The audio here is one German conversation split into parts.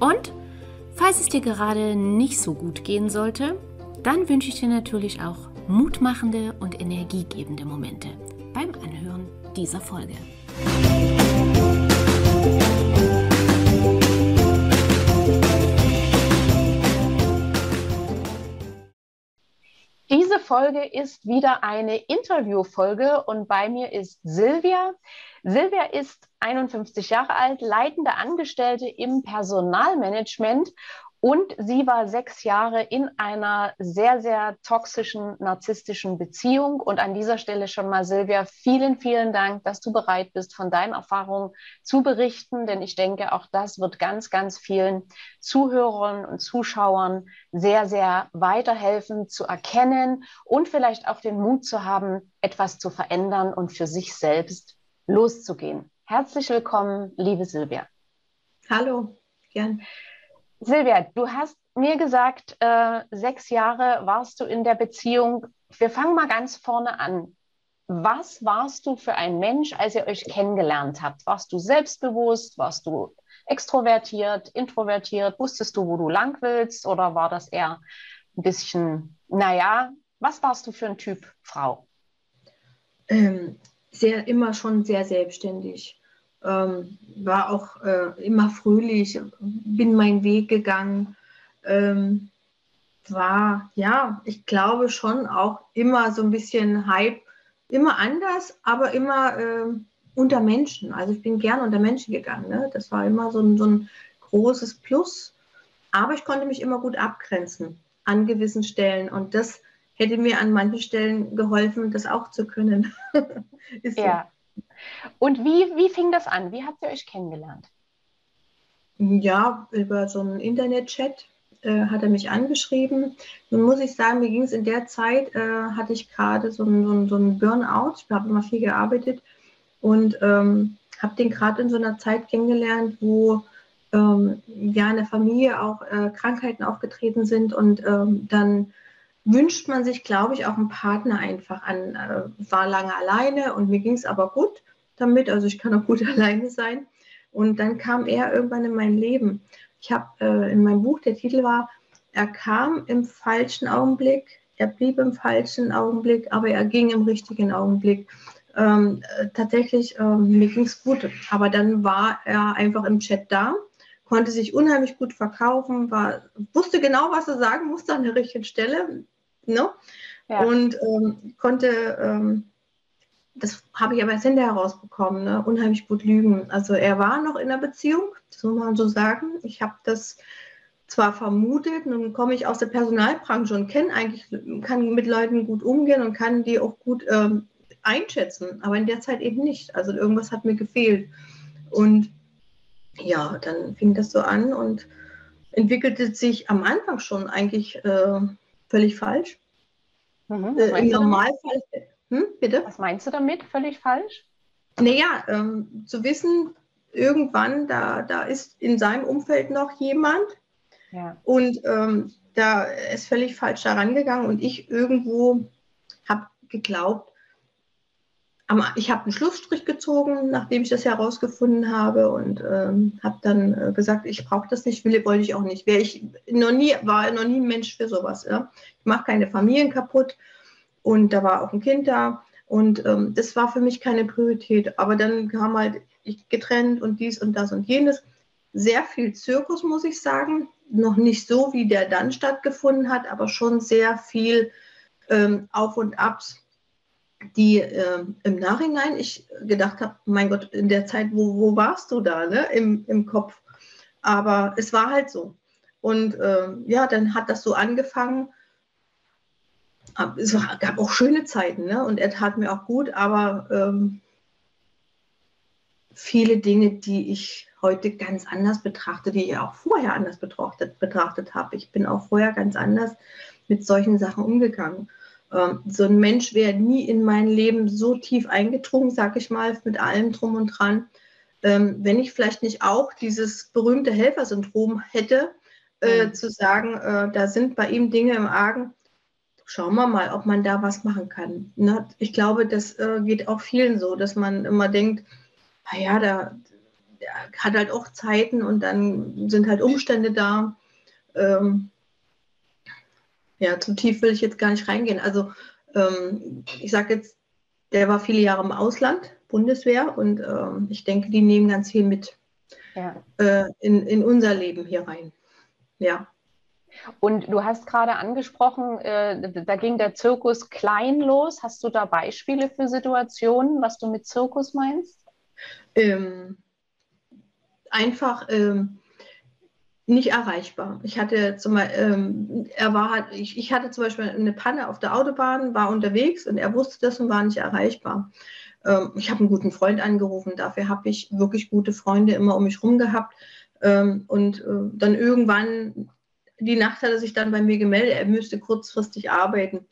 und falls es dir gerade nicht so gut gehen sollte, dann wünsche ich dir natürlich auch mutmachende und energiegebende Momente beim Anhören dieser Folge. Diese Folge ist wieder eine Interviewfolge und bei mir ist Silvia. Silvia ist 51 Jahre alt, leitende Angestellte im Personalmanagement und sie war sechs Jahre in einer sehr, sehr toxischen, narzisstischen Beziehung. Und an dieser Stelle schon mal, Silvia, vielen, vielen Dank, dass du bereit bist, von deinen Erfahrungen zu berichten. Denn ich denke, auch das wird ganz, ganz vielen Zuhörern und Zuschauern sehr, sehr weiterhelfen zu erkennen und vielleicht auch den Mut zu haben, etwas zu verändern und für sich selbst loszugehen. Herzlich willkommen, liebe Silvia. Hallo, gern. Silvia, du hast mir gesagt, äh, sechs Jahre warst du in der Beziehung. Wir fangen mal ganz vorne an. Was warst du für ein Mensch, als ihr euch kennengelernt habt? Warst du selbstbewusst? Warst du extrovertiert, introvertiert? Wusstest du, wo du lang willst? Oder war das eher ein bisschen, naja, was warst du für ein Typ Frau? Ähm, sehr, immer schon sehr selbstständig ähm, war auch äh, immer fröhlich, bin meinen Weg gegangen, ähm, war, ja, ich glaube schon auch immer so ein bisschen Hype, immer anders, aber immer äh, unter Menschen. Also ich bin gern unter Menschen gegangen. Ne? Das war immer so ein, so ein großes Plus. Aber ich konnte mich immer gut abgrenzen an gewissen Stellen. Und das hätte mir an manchen Stellen geholfen, das auch zu können. ja. Und wie, wie fing das an? Wie habt ihr euch kennengelernt? Ja, über so einen Internet-Chat äh, hat er mich angeschrieben. Nun muss ich sagen, mir ging es in der Zeit, äh, hatte ich gerade so einen so so Burnout. Ich habe immer viel gearbeitet und ähm, habe den gerade in so einer Zeit kennengelernt, wo ähm, ja in der Familie auch äh, Krankheiten aufgetreten sind und ähm, dann wünscht man sich, glaube ich, auch einen Partner einfach an. Äh, war lange alleine und mir ging es aber gut damit, also ich kann auch gut alleine sein. Und dann kam er irgendwann in mein Leben. Ich habe äh, in meinem Buch, der Titel war, er kam im falschen Augenblick, er blieb im falschen Augenblick, aber er ging im richtigen Augenblick. Ähm, äh, tatsächlich, ähm, mir ging es gut, aber dann war er einfach im Chat da, konnte sich unheimlich gut verkaufen, war, wusste genau, was er sagen musste an der richtigen Stelle. Ne? Ja. Und ähm, konnte ähm, das habe ich aber erst hinterher herausbekommen, ne? unheimlich gut lügen. Also er war noch in einer Beziehung, das muss man so sagen. Ich habe das zwar vermutet, nun komme ich aus der Personalbranche und kenne eigentlich, kann mit Leuten gut umgehen und kann die auch gut ähm, einschätzen, aber in der Zeit eben nicht. Also irgendwas hat mir gefehlt. Und ja, dann fing das so an und entwickelte sich am Anfang schon eigentlich äh, völlig falsch. Mhm, äh, Im Normalfall hm, bitte? Was meinst du damit? Völlig falsch? Naja, ähm, zu wissen, irgendwann, da, da ist in seinem Umfeld noch jemand ja. und ähm, da ist völlig falsch daran gegangen und ich irgendwo habe geglaubt, ich habe einen Schlussstrich gezogen, nachdem ich das herausgefunden habe und ähm, habe dann äh, gesagt, ich brauche das nicht, will, wollte ich auch nicht. Wäre ich noch nie, war noch nie ein Mensch für sowas. Ja? Ich mache keine Familien kaputt und da war auch ein Kind da. Und ähm, das war für mich keine Priorität. Aber dann kam halt ich getrennt und dies und das und jenes. Sehr viel Zirkus, muss ich sagen. Noch nicht so, wie der dann stattgefunden hat, aber schon sehr viel ähm, Auf und Abs, die ähm, im Nachhinein ich gedacht habe, mein Gott, in der Zeit, wo, wo warst du da, ne? Im, im Kopf. Aber es war halt so. Und ähm, ja, dann hat das so angefangen es gab auch schöne Zeiten, ne? Und er tat mir auch gut, aber ähm, viele Dinge, die ich heute ganz anders betrachte, die ich auch vorher anders betrachtet, betrachtet habe. Ich bin auch vorher ganz anders mit solchen Sachen umgegangen. Ähm, so ein Mensch wäre nie in mein Leben so tief eingedrungen, sag ich mal, mit allem drum und dran, ähm, wenn ich vielleicht nicht auch dieses berühmte Helfersyndrom hätte, äh, mhm. zu sagen, äh, da sind bei ihm Dinge im Argen. Schauen wir mal, ob man da was machen kann. Ne? Ich glaube, das äh, geht auch vielen so, dass man immer denkt, naja, da, der hat halt auch Zeiten und dann sind halt Umstände da. Ähm, ja, zu tief will ich jetzt gar nicht reingehen. Also ähm, ich sage jetzt, der war viele Jahre im Ausland, Bundeswehr, und ähm, ich denke, die nehmen ganz viel mit ja. äh, in, in unser Leben hier rein. Ja. Und du hast gerade angesprochen, äh, da ging der Zirkus klein los. Hast du da Beispiele für Situationen, was du mit Zirkus meinst? Ähm, einfach ähm, nicht erreichbar. Ich hatte zum ähm, er war, ich, ich hatte zum Beispiel eine Panne auf der Autobahn, war unterwegs und er wusste das und war nicht erreichbar. Ähm, ich habe einen guten Freund angerufen, dafür habe ich wirklich gute Freunde immer um mich herum gehabt. Ähm, und äh, dann irgendwann, die Nacht hat er sich dann bei mir gemeldet, er müsste kurzfristig arbeiten.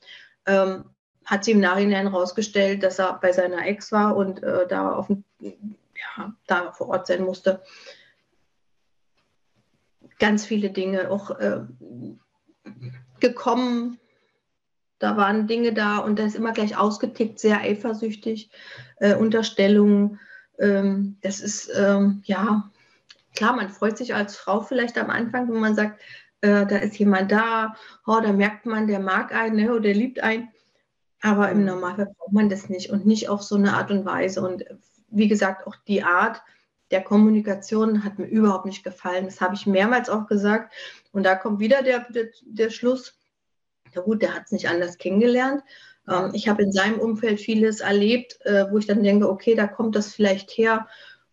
Ähm, hat sie im Nachhinein herausgestellt, dass er bei seiner Ex war und äh, da, auf, ja, da vor Ort sein musste ganz viele Dinge auch äh, gekommen. Da waren Dinge da und da ist immer gleich ausgetickt, sehr eifersüchtig, äh, Unterstellungen. Ähm, das ist, ähm, ja, klar, man freut sich als Frau vielleicht am Anfang, wenn man sagt, äh, da ist jemand da, oh, da merkt man, der mag einen ne, oder der liebt einen. Aber im Normalfall braucht man das nicht und nicht auf so eine Art und Weise. Und wie gesagt, auch die Art, der Kommunikation hat mir überhaupt nicht gefallen. Das habe ich mehrmals auch gesagt. Und da kommt wieder der, der, der Schluss. Ja gut, der hat es nicht anders kennengelernt. Ähm, ich habe in seinem Umfeld vieles erlebt, äh, wo ich dann denke, okay, da kommt das vielleicht her.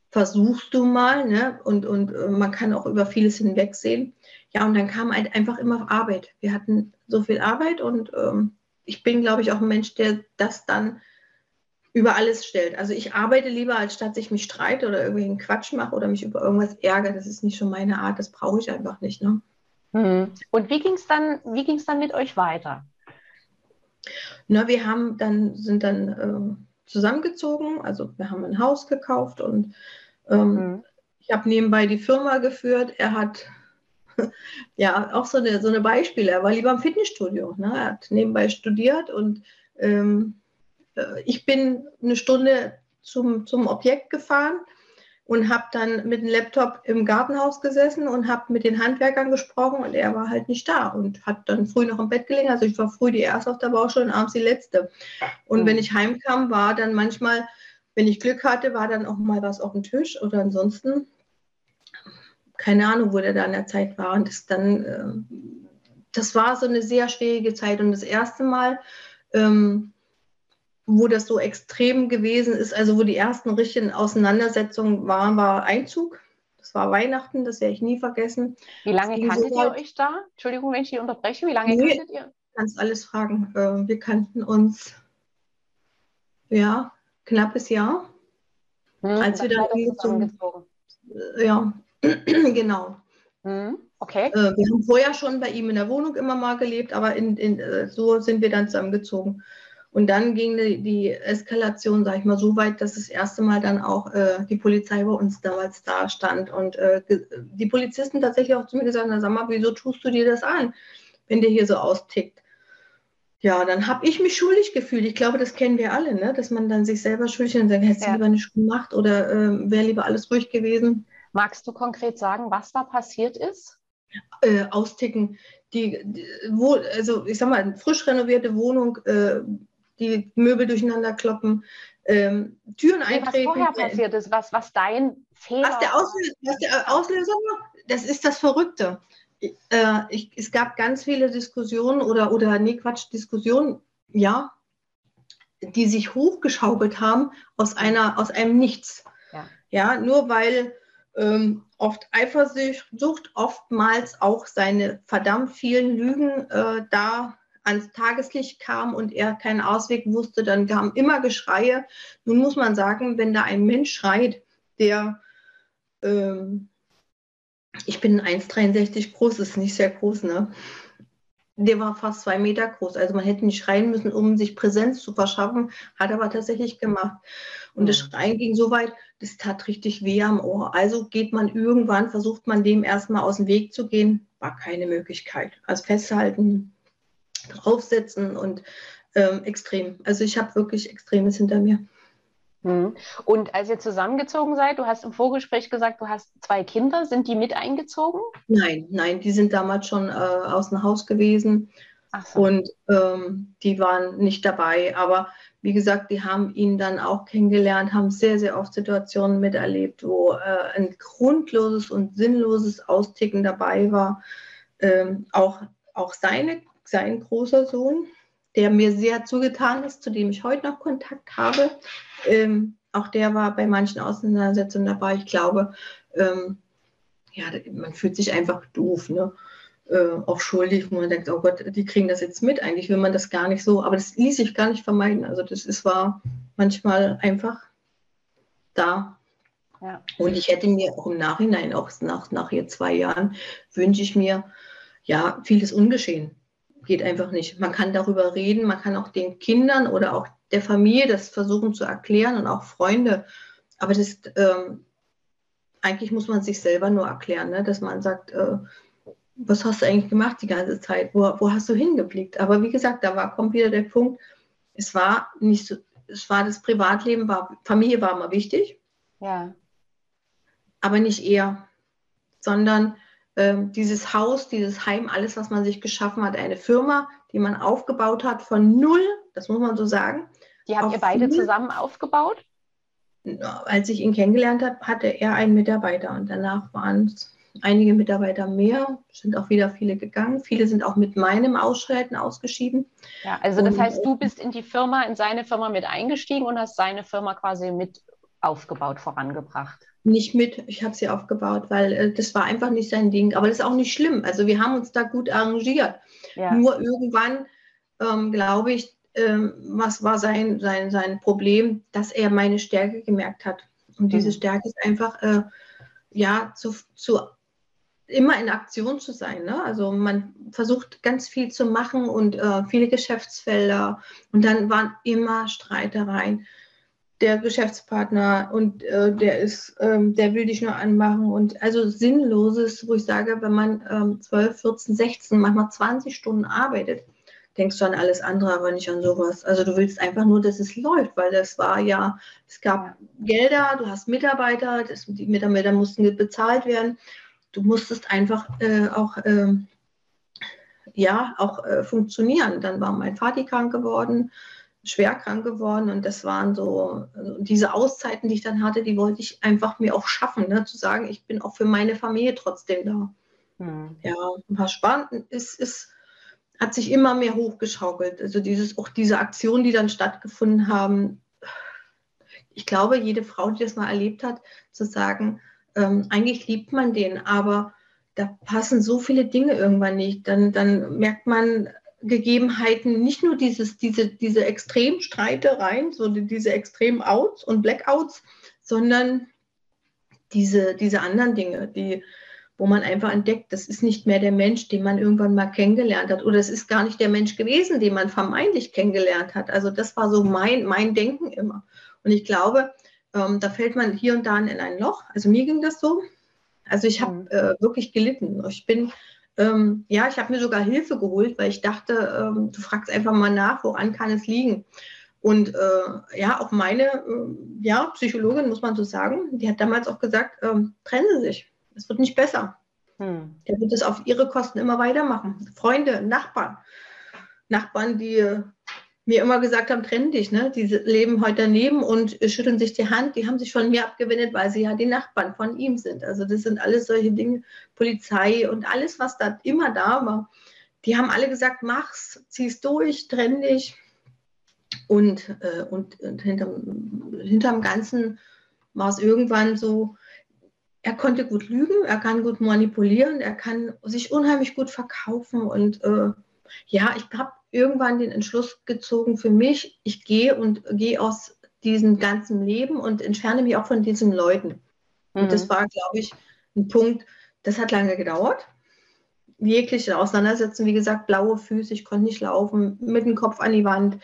Versuchst du mal, ne? Und, und äh, man kann auch über vieles hinwegsehen. Ja, und dann kam halt einfach immer Arbeit. Wir hatten so viel Arbeit und ähm, ich bin, glaube ich, auch ein Mensch, der das dann über alles stellt. Also ich arbeite lieber, als statt ich mich streite oder irgendwelchen Quatsch mache oder mich über irgendwas ärgere. Das ist nicht schon meine Art, das brauche ich einfach nicht. Ne? Mhm. Und wie ging es dann, dann mit euch weiter? Na, wir haben dann, sind dann äh, zusammengezogen, also wir haben ein Haus gekauft und ähm, mhm. ich habe nebenbei die Firma geführt. Er hat ja auch so eine, so eine Beispiele. Er war lieber im Fitnessstudio. Ne? Er hat nebenbei studiert und ähm, äh, ich bin eine Stunde zum, zum Objekt gefahren und habe dann mit dem Laptop im Gartenhaus gesessen und habe mit den Handwerkern gesprochen und er war halt nicht da und hat dann früh noch im Bett gelegen. Also ich war früh die erste auf der Baustelle und abends die letzte. Und mhm. wenn ich heimkam, war dann manchmal, wenn ich Glück hatte, war dann auch mal was auf dem Tisch oder ansonsten keine Ahnung, wo der da in der Zeit war. Und das dann, äh, das war so eine sehr schwierige Zeit. Und das erste Mal ähm, wo das so extrem gewesen ist, also wo die ersten richtigen Auseinandersetzungen waren, war Einzug. Das war Weihnachten, das werde ich nie vergessen. Wie lange kanntet so ihr euch da? Entschuldigung, wenn ich hier unterbreche. Wie lange nee, kanntet ihr? Kannst alles fragen. Äh, wir kannten uns ja knappes Jahr, hm, als wir dann umgezogen. Ja, genau. Hm, okay. Äh, wir haben vorher schon bei ihm in der Wohnung immer mal gelebt, aber in, in, äh, so sind wir dann zusammengezogen. Und dann ging die, die Eskalation, sage ich mal, so weit, dass das erste Mal dann auch äh, die Polizei bei uns damals da stand und äh, die Polizisten tatsächlich auch zu mir gesagt haben, sag mal, wieso tust du dir das an, wenn der hier so austickt? Ja, dann habe ich mich schuldig gefühlt. Ich glaube, das kennen wir alle, ne? dass man dann sich selber schuldig und sagt, hättest du ja. lieber nicht gemacht oder äh, wäre lieber alles ruhig gewesen. Magst du konkret sagen, was da passiert ist? Äh, austicken. Die, die, wo, also ich sag mal, frisch renovierte Wohnung, äh, die Möbel durcheinander kloppen, ähm, Türen nee, eintreten. Was vorher passiert ist, was, was dein Fehler was der, Auslöser, was der Auslöser war, das ist das Verrückte. Äh, ich, es gab ganz viele Diskussionen oder, oder nee, Quatsch, Diskussionen, ja, die sich hochgeschaukelt haben aus, einer, aus einem Nichts. Ja, ja nur weil ähm, oft Eifersucht, oftmals auch seine verdammt vielen Lügen äh, da ans Tageslicht kam und er keinen Ausweg wusste, dann kamen immer Geschreie. Nun muss man sagen, wenn da ein Mensch schreit, der, ähm, ich bin 1,63 groß, ist nicht sehr groß, ne? Der war fast zwei Meter groß. Also man hätte nicht schreien müssen, um sich Präsenz zu verschaffen, hat aber tatsächlich gemacht. Und das Schreien ging so weit, das tat richtig weh am Ohr. Also geht man irgendwann, versucht man dem erstmal aus dem Weg zu gehen, war keine Möglichkeit. Also festhalten, draufsetzen und ähm, extrem. Also ich habe wirklich Extremes hinter mir. Mhm. Und als ihr zusammengezogen seid, du hast im Vorgespräch gesagt, du hast zwei Kinder, sind die mit eingezogen? Nein, nein, die sind damals schon äh, aus dem Haus gewesen so. und ähm, die waren nicht dabei. Aber wie gesagt, die haben ihn dann auch kennengelernt, haben sehr, sehr oft Situationen miterlebt, wo äh, ein grundloses und sinnloses Austicken dabei war. Ähm, auch, auch seine, sein großer Sohn, der mir sehr zugetan ist, zu dem ich heute noch Kontakt habe. Ähm, auch der war bei manchen Auseinandersetzungen dabei. Ich glaube, ähm, ja, man fühlt sich einfach doof, ne? Äh, auch schuldig, wo man denkt, oh Gott, die kriegen das jetzt mit. Eigentlich will man das gar nicht so, aber das ließ sich gar nicht vermeiden. Also das ist, war manchmal einfach da. Ja. Und ich hätte mir auch im Nachhinein, auch nach, nach hier zwei Jahren, wünsche ich mir, ja, vieles ungeschehen geht einfach nicht. Man kann darüber reden, man kann auch den Kindern oder auch der Familie das versuchen zu erklären und auch Freunde. Aber das, ähm, eigentlich muss man sich selber nur erklären, ne? dass man sagt, äh, was hast du eigentlich gemacht die ganze Zeit? Wo, wo hast du hingeblickt? Aber wie gesagt, da war, kommt wieder der Punkt, es war nicht so, es war das Privatleben, war, Familie war immer wichtig. Ja. Aber nicht eher, sondern ähm, dieses Haus, dieses Heim, alles, was man sich geschaffen hat, eine Firma, die man aufgebaut hat von null, das muss man so sagen. Die habt ihr beide null. zusammen aufgebaut? Als ich ihn kennengelernt habe, hatte er einen Mitarbeiter und danach waren es einige Mitarbeiter mehr, sind auch wieder viele gegangen. Viele sind auch mit meinem Ausschreiten ausgeschieden. Ja, also das und, heißt, du bist in die Firma, in seine Firma mit eingestiegen und hast seine Firma quasi mit aufgebaut, vorangebracht nicht mit. Ich habe sie aufgebaut, weil äh, das war einfach nicht sein Ding. Aber das ist auch nicht schlimm. Also wir haben uns da gut arrangiert. Ja. Nur irgendwann, ähm, glaube ich, ähm, was war sein, sein, sein Problem, dass er meine Stärke gemerkt hat. Und mhm. diese Stärke ist einfach, äh, ja, zu, zu immer in Aktion zu sein. Ne? Also man versucht ganz viel zu machen und äh, viele Geschäftsfelder. Und dann waren immer Streitereien der Geschäftspartner und äh, der ist, ähm, der will dich nur anmachen und also sinnloses, wo ich sage, wenn man ähm, 12, 14, 16, manchmal 20 Stunden arbeitet, denkst du an alles andere, aber nicht an sowas. Also du willst einfach nur, dass es läuft, weil das war ja, es gab Gelder, du hast Mitarbeiter, das, die Mitarbeiter mussten bezahlt werden. Du musstest einfach äh, auch äh, ja auch äh, funktionieren. Dann war mein Vati krank geworden schwer krank geworden und das waren so also diese Auszeiten, die ich dann hatte, die wollte ich einfach mir auch schaffen, ne? zu sagen, ich bin auch für meine Familie trotzdem da. Hm. Ja, was spannend ist, ist, hat sich immer mehr hochgeschaukelt. Also dieses, auch diese Aktionen, die dann stattgefunden haben. Ich glaube, jede Frau, die das mal erlebt hat, zu sagen, ähm, eigentlich liebt man den, aber da passen so viele Dinge irgendwann nicht. Dann, dann merkt man, Gegebenheiten, nicht nur dieses, diese, diese Extremstreitereien, so diese Extrem-Outs und Blackouts, sondern diese, diese anderen Dinge, die, wo man einfach entdeckt, das ist nicht mehr der Mensch, den man irgendwann mal kennengelernt hat, oder es ist gar nicht der Mensch gewesen, den man vermeintlich kennengelernt hat. Also das war so mein, mein Denken immer. Und ich glaube, ähm, da fällt man hier und da in ein Loch. Also mir ging das so. Also ich habe mhm. äh, wirklich gelitten. Ich bin ähm, ja, ich habe mir sogar Hilfe geholt, weil ich dachte, ähm, du fragst einfach mal nach, woran kann es liegen. Und äh, ja, auch meine äh, ja, Psychologin, muss man so sagen, die hat damals auch gesagt, ähm, trennen Sie sich. Es wird nicht besser. Hm. Der wird es auf ihre Kosten immer weitermachen. Freunde, Nachbarn. Nachbarn, die mir immer gesagt haben, trenn dich, ne? Die leben heute daneben und schütteln sich die Hand, die haben sich von mir abgewendet, weil sie ja die Nachbarn von ihm sind. Also das sind alles solche Dinge, Polizei und alles, was da immer da war. Die haben alle gesagt, mach's, zieh's durch, trenn dich. Und, äh, und, und hinterm, hinterm Ganzen war es irgendwann so, er konnte gut lügen, er kann gut manipulieren, er kann sich unheimlich gut verkaufen und äh, ja, ich habe irgendwann den Entschluss gezogen für mich, ich gehe und gehe aus diesem ganzen Leben und entferne mich auch von diesen Leuten. Mhm. Und das war, glaube ich, ein Punkt, das hat lange gedauert. Jegliche Auseinandersetzung, wie gesagt, blaue Füße, ich konnte nicht laufen, mit dem Kopf an die Wand.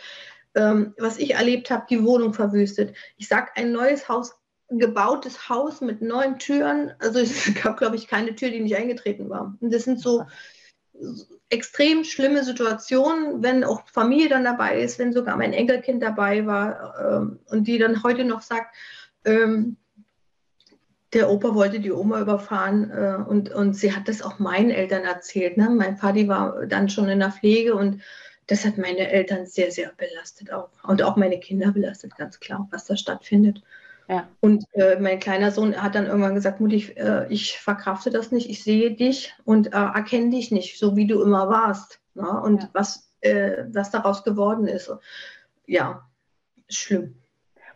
Ähm, was ich erlebt habe, die Wohnung verwüstet. Ich sage, ein neues Haus, gebautes Haus mit neun Türen. Also es gab, glaube ich, keine Tür, die nicht eingetreten war. Und das sind so extrem schlimme Situationen, wenn auch Familie dann dabei ist, wenn sogar mein Enkelkind dabei war ähm, und die dann heute noch sagt, ähm, der Opa wollte die Oma überfahren äh, und, und sie hat das auch meinen Eltern erzählt. Ne? Mein Vati war dann schon in der Pflege und das hat meine Eltern sehr, sehr belastet auch. Und auch meine Kinder belastet, ganz klar, was da stattfindet. Ja. Und äh, mein kleiner Sohn hat dann irgendwann gesagt, Mutti, ich, äh, ich verkrafte das nicht, ich sehe dich und äh, erkenne dich nicht, so wie du immer warst. Ne? Und ja. was, äh, was daraus geworden ist. Ja, schlimm.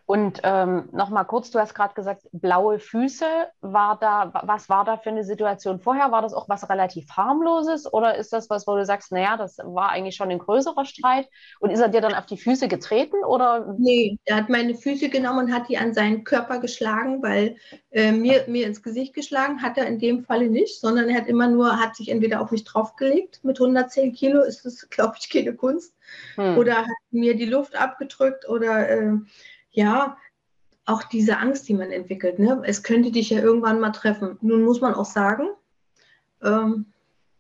Und ähm, nochmal kurz, du hast gerade gesagt, blaue Füße. War da, was war da für eine Situation vorher? War das auch was relativ harmloses oder ist das was, wo du sagst, naja, das war eigentlich schon ein größerer Streit? Und ist er dir dann auf die Füße getreten oder? Nee, er hat meine Füße genommen und hat die an seinen Körper geschlagen, weil äh, mir, mir ins Gesicht geschlagen hat er in dem Falle nicht, sondern er hat immer nur, hat sich entweder auf mich draufgelegt. Mit 110 Kilo ist das, glaube ich, keine Kunst. Hm. Oder hat mir die Luft abgedrückt oder äh, ja, auch diese Angst, die man entwickelt. Ne? Es könnte dich ja irgendwann mal treffen. Nun muss man auch sagen, ähm,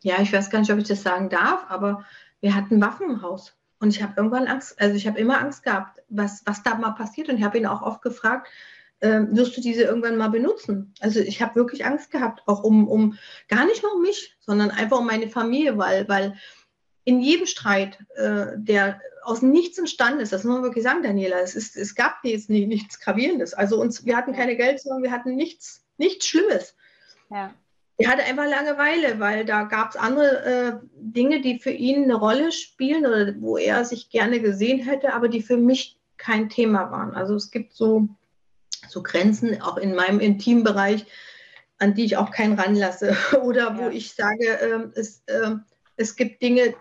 ja, ich weiß gar nicht, ob ich das sagen darf, aber wir hatten Waffen im Haus. Und ich habe irgendwann Angst, also ich habe immer Angst gehabt, was, was da mal passiert. Und ich habe ihn auch oft gefragt, äh, wirst du diese irgendwann mal benutzen? Also ich habe wirklich Angst gehabt, auch um, um gar nicht nur um mich, sondern einfach um meine Familie, weil, weil in jedem Streit, äh, der aus nichts entstanden ist, das muss man wirklich sagen, Daniela, es, ist, es gab jetzt nie, nichts Gravierendes. Also uns, wir hatten keine Geld, sondern wir hatten nichts, nichts Schlimmes. Ja. Er hatte einfach Langeweile, weil da gab es andere äh, Dinge, die für ihn eine Rolle spielen oder wo er sich gerne gesehen hätte, aber die für mich kein Thema waren. Also es gibt so, so Grenzen, auch in meinem Intimbereich, an die ich auch keinen ranlasse. oder wo ja. ich sage, äh, es, äh, es gibt Dinge,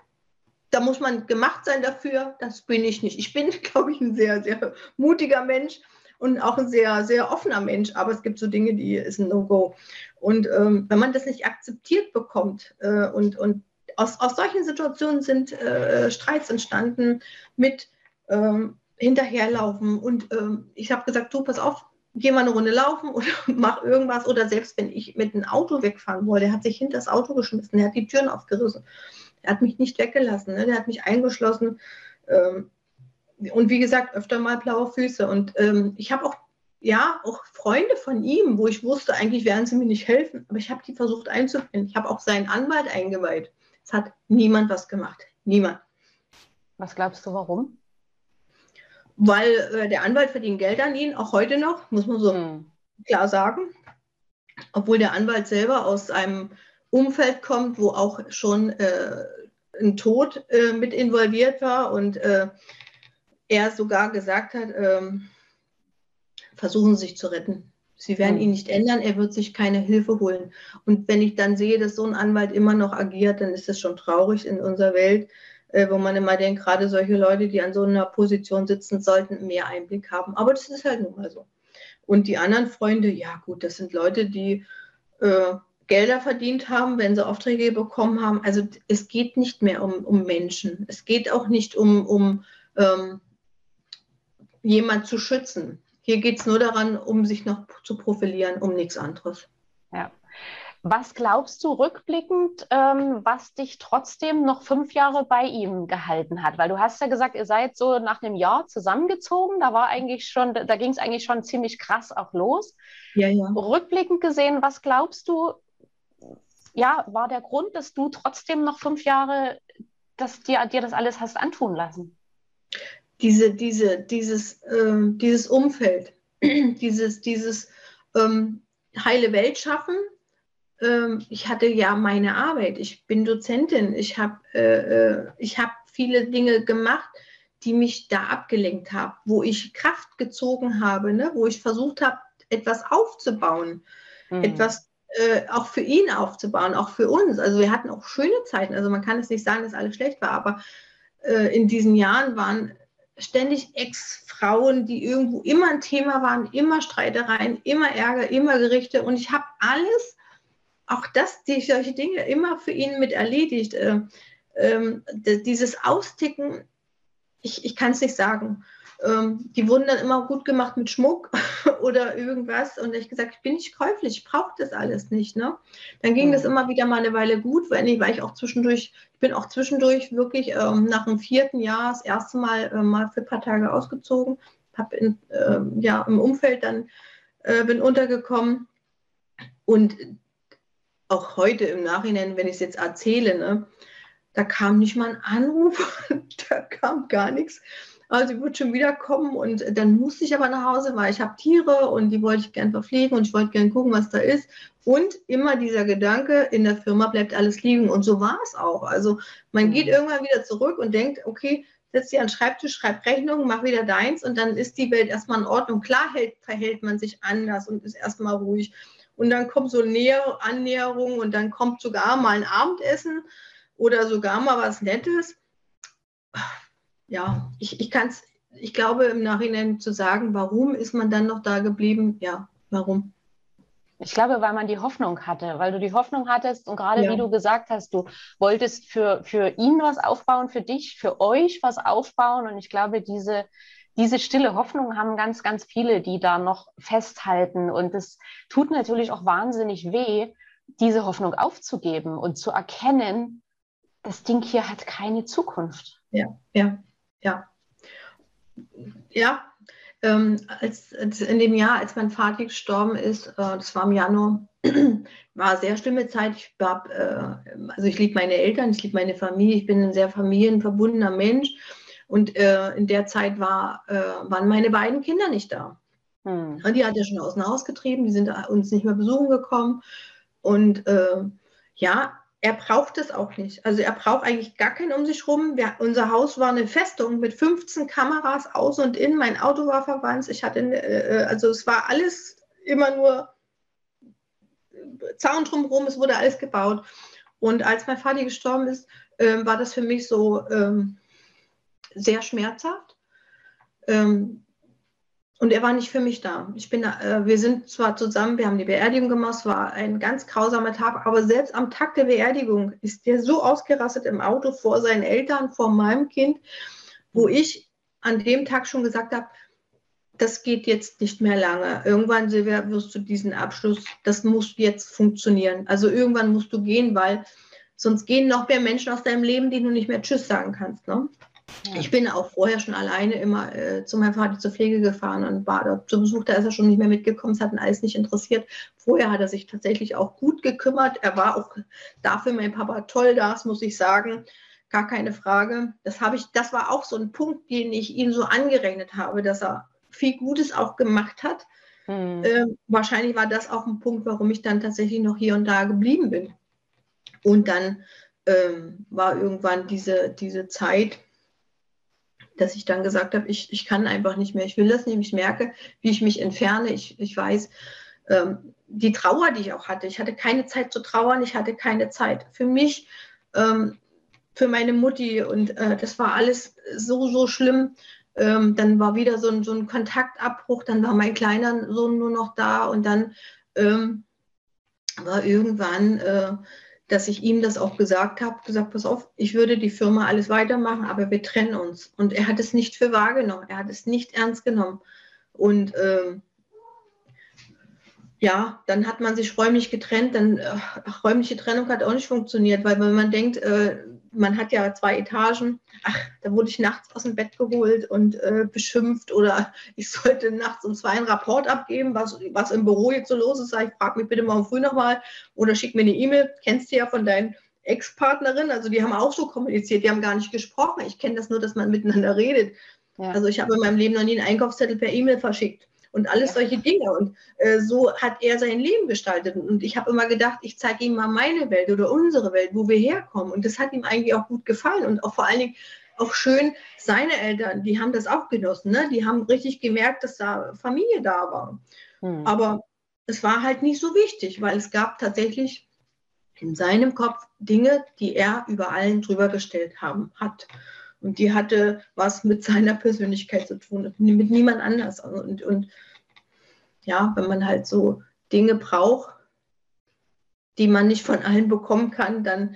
da muss man gemacht sein dafür. Das bin ich nicht. Ich bin, glaube ich, ein sehr, sehr mutiger Mensch und auch ein sehr, sehr offener Mensch. Aber es gibt so Dinge, die ist ein No-Go. Und ähm, wenn man das nicht akzeptiert bekommt äh, und, und aus, aus solchen Situationen sind äh, Streits entstanden mit ähm, hinterherlaufen. Und ähm, ich habe gesagt, du, pass auf, geh mal eine Runde laufen oder mach irgendwas. Oder selbst wenn ich mit einem Auto wegfahren wollte, der hat sich hinter das Auto geschmissen, der hat die Türen aufgerissen. Er hat mich nicht weggelassen, ne? der hat mich eingeschlossen. Ähm, und wie gesagt, öfter mal blaue Füße. Und ähm, ich habe auch, ja, auch Freunde von ihm, wo ich wusste, eigentlich werden sie mir nicht helfen, aber ich habe die versucht einzubinden. Ich habe auch seinen Anwalt eingeweiht. Es hat niemand was gemacht. Niemand. Was glaubst du, warum? Weil äh, der Anwalt verdient Geld an ihn, auch heute noch, muss man so hm. klar sagen. Obwohl der Anwalt selber aus einem Umfeld kommt, wo auch schon äh, ein Tod äh, mit involviert war und äh, er sogar gesagt hat, ähm, versuchen Sie sich zu retten. Sie werden ihn nicht ändern, er wird sich keine Hilfe holen. Und wenn ich dann sehe, dass so ein Anwalt immer noch agiert, dann ist das schon traurig in unserer Welt, äh, wo man immer denkt, gerade solche Leute, die an so einer Position sitzen, sollten mehr Einblick haben. Aber das ist halt nun mal so. Und die anderen Freunde, ja gut, das sind Leute, die äh, Gelder verdient haben, wenn sie Aufträge bekommen haben. Also es geht nicht mehr um, um Menschen. Es geht auch nicht um, um ähm, jemand zu schützen. Hier geht es nur daran, um sich noch zu profilieren, um nichts anderes. Ja. Was glaubst du rückblickend, ähm, was dich trotzdem noch fünf Jahre bei ihm gehalten hat? Weil du hast ja gesagt, ihr seid so nach einem Jahr zusammengezogen. Da war eigentlich schon, da ging es eigentlich schon ziemlich krass auch los. Ja, ja. Rückblickend gesehen, was glaubst du, ja, war der Grund, dass du trotzdem noch fünf Jahre dass dir, dir das alles hast antun lassen? Diese, diese, dieses, äh, dieses Umfeld, dieses, dieses ähm, heile Welt schaffen. Ähm, ich hatte ja meine Arbeit. Ich bin Dozentin. Ich habe äh, äh hab viele Dinge gemacht, die mich da abgelenkt haben, wo ich Kraft gezogen habe, ne? wo ich versucht habe, etwas aufzubauen, mhm. etwas äh, auch für ihn aufzubauen, auch für uns. Also wir hatten auch schöne Zeiten. Also man kann es nicht sagen, dass alles schlecht war, aber äh, in diesen Jahren waren ständig Ex-Frauen, die irgendwo immer ein Thema waren, immer Streitereien, immer Ärger, immer Gerichte. Und ich habe alles, auch das, die, solche Dinge immer für ihn mit erledigt. Äh, äh, dieses Austicken, ich, ich kann es nicht sagen ähm, die wurden dann immer gut gemacht mit Schmuck oder irgendwas. Und ich gesagt, ich bin nicht käuflich, ich brauche das alles nicht. Ne? Dann ging mhm. das immer wieder mal eine Weile gut, weil ich, weil ich auch zwischendurch, ich bin auch zwischendurch wirklich ähm, nach dem vierten Jahr das erste Mal äh, mal für ein paar Tage ausgezogen, habe äh, ja, im Umfeld dann äh, bin untergekommen. Und auch heute im Nachhinein, wenn ich es jetzt erzähle, ne, da kam nicht mal ein Anruf, da kam gar nichts also sie wird schon wiederkommen und dann musste ich aber nach Hause, weil ich habe Tiere und die wollte ich gern verpflegen und ich wollte gern gucken, was da ist. Und immer dieser Gedanke, in der Firma bleibt alles liegen. Und so war es auch. Also man geht mhm. irgendwann wieder zurück und denkt, okay, setz dich an den Schreibtisch, schreib Rechnungen, mach wieder deins und dann ist die Welt erstmal in Ordnung. Klar hält, verhält man sich anders und ist erstmal ruhig. Und dann kommt so Näher, Annäherung und dann kommt sogar mal ein Abendessen oder sogar mal was Nettes ja, ich, ich kann es, ich glaube im Nachhinein zu sagen, warum ist man dann noch da geblieben? Ja, warum? Ich glaube, weil man die Hoffnung hatte, weil du die Hoffnung hattest und gerade ja. wie du gesagt hast, du wolltest für, für ihn was aufbauen, für dich, für euch was aufbauen. Und ich glaube, diese, diese stille Hoffnung haben ganz, ganz viele, die da noch festhalten. Und es tut natürlich auch wahnsinnig weh, diese Hoffnung aufzugeben und zu erkennen, das Ding hier hat keine Zukunft. Ja, ja ja. Ja, ähm, als, als, in dem Jahr, als mein Vater gestorben ist, äh, das war im Januar, war eine sehr schlimme Zeit. Ich hab, äh, also ich liebe meine Eltern, ich liebe meine Familie, ich bin ein sehr familienverbundener Mensch. Und äh, in der Zeit war, äh, waren meine beiden Kinder nicht da. Hm. Die hat er schon aus dem Haus getrieben, die sind uns nicht mehr besuchen gekommen. Und äh, ja, er braucht es auch nicht. Also er braucht eigentlich gar keinen um sich rum. Wir, unser Haus war eine Festung mit 15 Kameras aus und in. Mein Auto war verwandt. Ich hatte, äh, äh, also es war alles immer nur Zaun drumherum. Es wurde alles gebaut. Und als mein Vater gestorben ist, äh, war das für mich so ähm, sehr schmerzhaft. Ähm, und er war nicht für mich da. Ich bin, äh, wir sind zwar zusammen, wir haben die Beerdigung gemacht, es war ein ganz grausamer Tag, aber selbst am Tag der Beerdigung ist der so ausgerastet im Auto vor seinen Eltern, vor meinem Kind, wo ich an dem Tag schon gesagt habe, das geht jetzt nicht mehr lange. Irgendwann, Silvia, wirst du diesen Abschluss, das muss jetzt funktionieren. Also irgendwann musst du gehen, weil sonst gehen noch mehr Menschen aus deinem Leben, die du nicht mehr Tschüss sagen kannst. Ne? Ich bin auch vorher schon alleine immer äh, zu meinem Vater zur Pflege gefahren und war dort zu Besuch. Da ist er schon nicht mehr mitgekommen. Es hat ihn alles nicht interessiert. Vorher hat er sich tatsächlich auch gut gekümmert. Er war auch dafür mein Papa toll, das muss ich sagen. Gar keine Frage. Das, habe ich, das war auch so ein Punkt, den ich ihm so angerechnet habe, dass er viel Gutes auch gemacht hat. Hm. Ähm, wahrscheinlich war das auch ein Punkt, warum ich dann tatsächlich noch hier und da geblieben bin. Und dann ähm, war irgendwann diese, diese Zeit, dass ich dann gesagt habe, ich, ich kann einfach nicht mehr. Ich will das nicht. Ich merke, wie ich mich entferne. Ich, ich weiß, ähm, die Trauer, die ich auch hatte. Ich hatte keine Zeit zu trauern. Ich hatte keine Zeit für mich, ähm, für meine Mutti. Und äh, das war alles so, so schlimm. Ähm, dann war wieder so ein, so ein Kontaktabbruch. Dann war mein kleiner Sohn nur noch da. Und dann ähm, war irgendwann... Äh, dass ich ihm das auch gesagt habe, gesagt, pass auf, ich würde die Firma alles weitermachen, aber wir trennen uns. Und er hat es nicht für wahrgenommen, er hat es nicht ernst genommen. Und ähm, ja, dann hat man sich räumlich getrennt, dann äh, räumliche Trennung hat auch nicht funktioniert, weil wenn man denkt, äh, man hat ja zwei Etagen, ach, da wurde ich nachts aus dem Bett geholt und äh, beschimpft oder ich sollte nachts um zwei einen Rapport abgeben, was, was im Büro jetzt so los ist. Sag ich, frag mich bitte morgen früh nochmal oder schick mir eine E-Mail, kennst du ja von deinen Ex-Partnerin, also die haben auch so kommuniziert, die haben gar nicht gesprochen. Ich kenne das nur, dass man miteinander redet. Ja. Also ich habe in meinem Leben noch nie einen Einkaufszettel per E-Mail verschickt und alles ja. solche Dinge. Und äh, so hat er sein Leben gestaltet. Und ich habe immer gedacht, ich zeige ihm mal meine Welt oder unsere Welt, wo wir herkommen. Und das hat ihm eigentlich auch gut gefallen und auch vor allen Dingen auch schön, seine Eltern, die haben das auch genossen. Ne? Die haben richtig gemerkt, dass da Familie da war. Hm. Aber es war halt nicht so wichtig, weil es gab tatsächlich in seinem Kopf Dinge, die er über allen drüber gestellt haben, hat. Und die hatte was mit seiner Persönlichkeit zu tun, mit niemand anders. Und, und ja, wenn man halt so Dinge braucht, die man nicht von allen bekommen kann, dann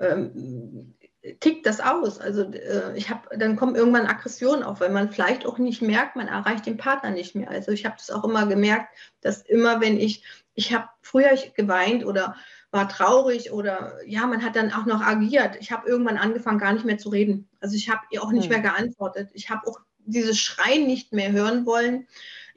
ähm, tickt das aus. Also äh, ich habe, dann kommen irgendwann Aggressionen auf, weil man vielleicht auch nicht merkt, man erreicht den Partner nicht mehr. Also ich habe das auch immer gemerkt, dass immer wenn ich, ich habe früher geweint oder war traurig oder ja, man hat dann auch noch agiert. Ich habe irgendwann angefangen, gar nicht mehr zu reden. Also ich habe ihr auch nicht hm. mehr geantwortet. Ich habe auch dieses Schreien nicht mehr hören wollen.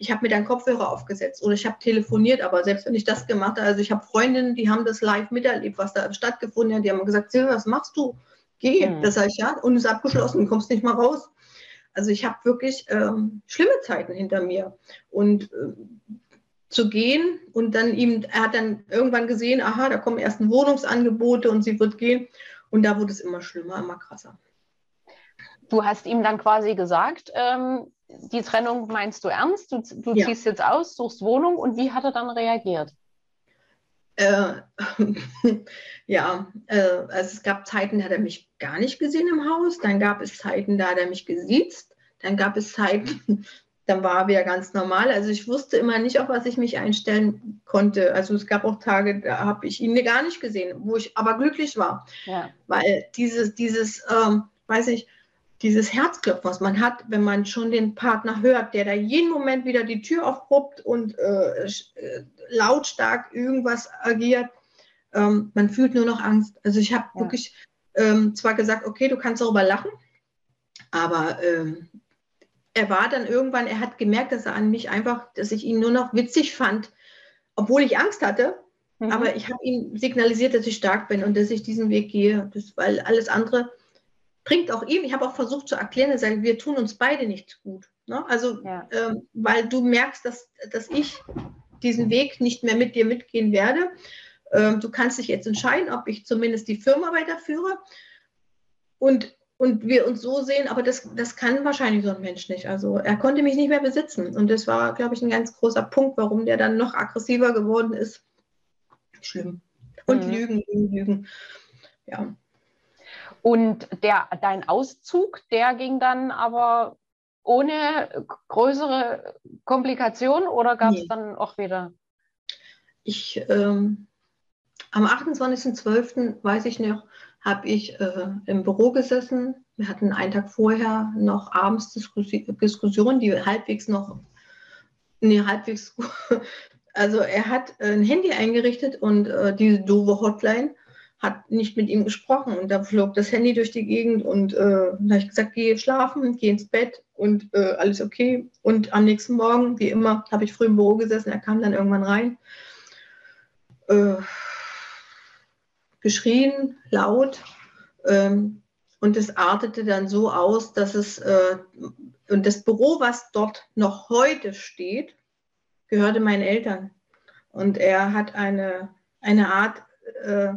Ich habe mir dann Kopfhörer aufgesetzt oder ich habe telefoniert, aber selbst wenn ich das gemacht habe, also ich habe Freundinnen, die haben das live miterlebt, was da stattgefunden hat, die haben gesagt, Silvia, was machst du? Geh. Mhm. Das sage ich, ja, und es ist abgeschlossen, du kommst nicht mal raus. Also ich habe wirklich ähm, schlimme Zeiten hinter mir. Und äh, zu gehen und dann ihm, er hat dann irgendwann gesehen, aha, da kommen erst Wohnungsangebote und sie wird gehen. Und da wurde es immer schlimmer, immer krasser. Du hast ihm dann quasi gesagt, ähm, die Trennung meinst du ernst? Du, du ja. ziehst jetzt aus, suchst Wohnung und wie hat er dann reagiert? Äh, ja, äh, also es gab Zeiten, da hat er mich gar nicht gesehen im Haus. Dann gab es Zeiten, da hat er mich gesiezt. Dann gab es Zeiten, dann war er wieder ganz normal. Also ich wusste immer nicht, auf was ich mich einstellen konnte. Also es gab auch Tage, da habe ich ihn gar nicht gesehen, wo ich aber glücklich war. Ja. Weil dieses, dieses, ähm, weiß ich, dieses Herzklopfen, was man hat, wenn man schon den Partner hört, der da jeden Moment wieder die Tür aufpuppt und äh, äh, lautstark irgendwas agiert, ähm, man fühlt nur noch Angst. Also ich habe ja. wirklich ähm, zwar gesagt, okay, du kannst darüber lachen, aber ähm, er war dann irgendwann, er hat gemerkt, dass er an mich einfach, dass ich ihn nur noch witzig fand, obwohl ich Angst hatte. Mhm. Aber ich habe ihm signalisiert, dass ich stark bin und dass ich diesen Weg gehe, das, weil alles andere bringt auch ihm, ich habe auch versucht zu erklären, dass wir tun uns beide nicht gut. Ne? Also, ja. ähm, weil du merkst, dass, dass ich diesen Weg nicht mehr mit dir mitgehen werde. Ähm, du kannst dich jetzt entscheiden, ob ich zumindest die Firma weiterführe und, und wir uns so sehen, aber das, das kann wahrscheinlich so ein Mensch nicht. Also er konnte mich nicht mehr besitzen und das war, glaube ich, ein ganz großer Punkt, warum der dann noch aggressiver geworden ist. Schlimm. Und mhm. Lügen, Lügen, Lügen. Ja. Und der, dein Auszug, der ging dann aber ohne größere Komplikationen oder gab es nee. dann auch wieder? Ich, ähm, am 28.12. weiß ich noch, habe ich äh, im Büro gesessen. Wir hatten einen Tag vorher noch abends Diskussionen, die halbwegs noch, nee, halbwegs, also er hat ein Handy eingerichtet und äh, diese doofe Hotline hat nicht mit ihm gesprochen und da flog das Handy durch die Gegend und äh, da habe ich gesagt, geh schlafen, geh ins Bett und äh, alles okay. Und am nächsten Morgen, wie immer, habe ich früh im Büro gesessen, er kam dann irgendwann rein, äh, geschrien, laut ähm, und es artete dann so aus, dass es, äh, und das Büro, was dort noch heute steht, gehörte meinen Eltern. Und er hat eine, eine Art, äh,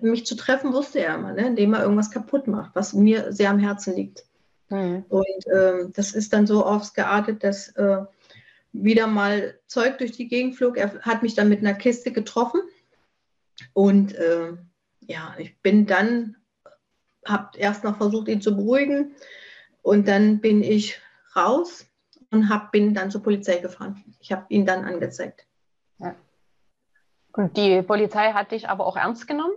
mich zu treffen wusste er immer, ne? indem er irgendwas kaputt macht, was mir sehr am Herzen liegt. Mhm. Und äh, das ist dann so ausgeartet, dass äh, wieder mal Zeug durch die Gegend flog. Er hat mich dann mit einer Kiste getroffen. Und äh, ja, ich bin dann, habe erst noch versucht, ihn zu beruhigen. Und dann bin ich raus und hab, bin dann zur Polizei gefahren. Ich habe ihn dann angezeigt. Ja. Und die Polizei hat dich aber auch ernst genommen?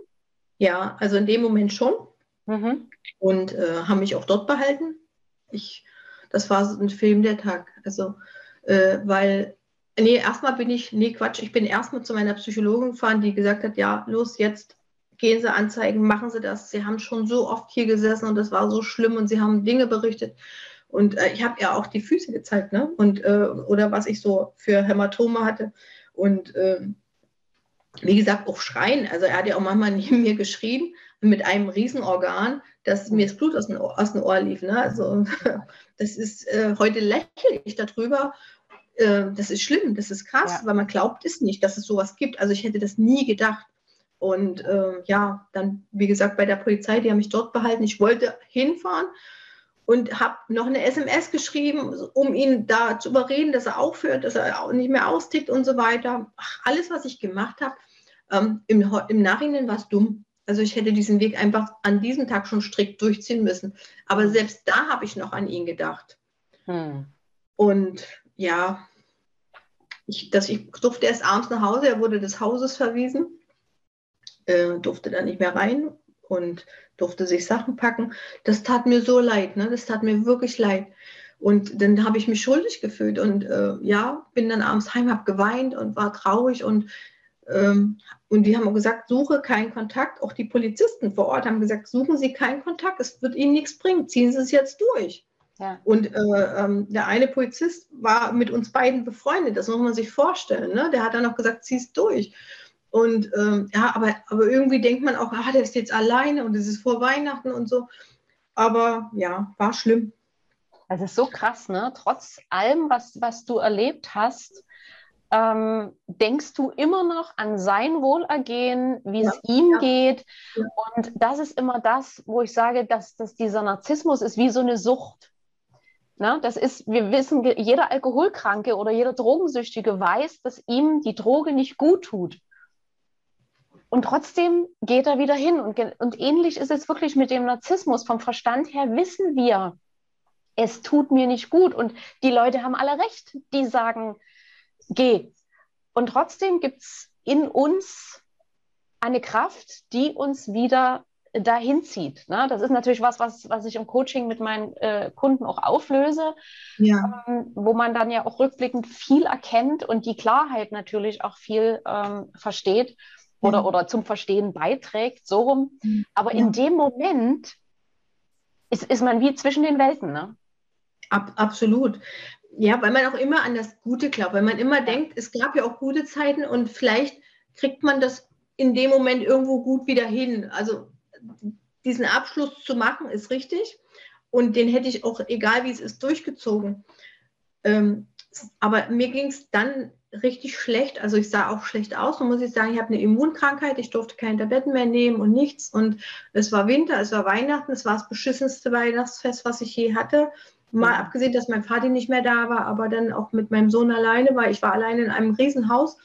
Ja, also in dem Moment schon. Mhm. Und äh, haben mich auch dort behalten. Ich, das war so ein Film der Tag. Also, äh, weil, nee, erstmal bin ich, nee, Quatsch, ich bin erstmal zu meiner Psychologin gefahren, die gesagt hat, ja, los, jetzt gehen Sie anzeigen, machen Sie das. Sie haben schon so oft hier gesessen und das war so schlimm und Sie haben Dinge berichtet. Und äh, ich habe ja auch die Füße gezeigt, ne? Und, äh, oder was ich so für Hämatome hatte. Und ähm, wie gesagt, auch schreien. Also er hat ja auch manchmal neben mir geschrien mit einem Riesenorgan, dass mir das Blut aus dem Ohr, aus dem Ohr lief. Ne? Also das ist, äh, heute lächle ich darüber. Äh, das ist schlimm, das ist krass, ja. weil man glaubt es nicht, dass es sowas gibt. Also ich hätte das nie gedacht. Und äh, ja, dann, wie gesagt, bei der Polizei, die haben mich dort behalten. Ich wollte hinfahren und habe noch eine SMS geschrieben, um ihn da zu überreden, dass er aufhört, dass er auch nicht mehr austickt und so weiter. Ach, alles, was ich gemacht habe, ähm, im, im Nachhinein war es dumm. Also ich hätte diesen Weg einfach an diesem Tag schon strikt durchziehen müssen. Aber selbst da habe ich noch an ihn gedacht. Hm. Und ja, ich, das, ich durfte erst abends nach Hause, er wurde des Hauses verwiesen, äh, durfte da nicht mehr rein und durfte sich Sachen packen. Das tat mir so leid, ne? das tat mir wirklich leid. Und dann habe ich mich schuldig gefühlt und äh, ja, bin dann abends heim, habe geweint und war traurig und ähm, und die haben auch gesagt, suche keinen Kontakt. Auch die Polizisten vor Ort haben gesagt, suchen Sie keinen Kontakt, es wird Ihnen nichts bringen, ziehen Sie es jetzt durch. Ja. Und äh, ähm, der eine Polizist war mit uns beiden befreundet, das muss man sich vorstellen. Ne? Der hat dann auch gesagt, zieh es durch. Und ähm, ja, aber, aber irgendwie denkt man auch, ah, der ist jetzt alleine und es ist vor Weihnachten und so. Aber ja, war schlimm. Es ist so krass, ne? Trotz allem, was, was du erlebt hast, ähm, denkst du immer noch an sein Wohlergehen, wie ja, es ihm ja. geht. Ja. Und das ist immer das, wo ich sage, dass, dass dieser Narzissmus ist wie so eine Sucht. Na, das ist, wir wissen, jeder Alkoholkranke oder jeder Drogensüchtige weiß, dass ihm die Droge nicht gut tut. Und trotzdem geht er wieder hin. Und, und ähnlich ist es wirklich mit dem Narzissmus. Vom Verstand her wissen wir, es tut mir nicht gut. Und die Leute haben alle recht, die sagen, geh. Und trotzdem gibt es in uns eine Kraft, die uns wieder dahin zieht. Ne? Das ist natürlich was, was, was ich im Coaching mit meinen äh, Kunden auch auflöse, ja. ähm, wo man dann ja auch rückblickend viel erkennt und die Klarheit natürlich auch viel ähm, versteht oder, ja. oder zum Verstehen beiträgt, so rum. Mhm. Aber in dem Moment ist, ist man wie zwischen den Welten. Ne? Ab, absolut ja, weil man auch immer an das Gute glaubt, weil man immer denkt, es gab ja auch gute Zeiten und vielleicht kriegt man das in dem Moment irgendwo gut wieder hin. Also diesen Abschluss zu machen, ist richtig. Und den hätte ich auch, egal wie es ist, durchgezogen. Ähm, aber mir ging es dann richtig schlecht. Also ich sah auch schlecht aus und muss ich sagen, ich habe eine Immunkrankheit, ich durfte keine Tabletten mehr nehmen und nichts. Und es war Winter, es war Weihnachten, es war das beschissenste Weihnachtsfest, was ich je hatte. Mal abgesehen, dass mein Vater nicht mehr da war, aber dann auch mit meinem Sohn alleine, weil ich war alleine in einem Riesenhaus.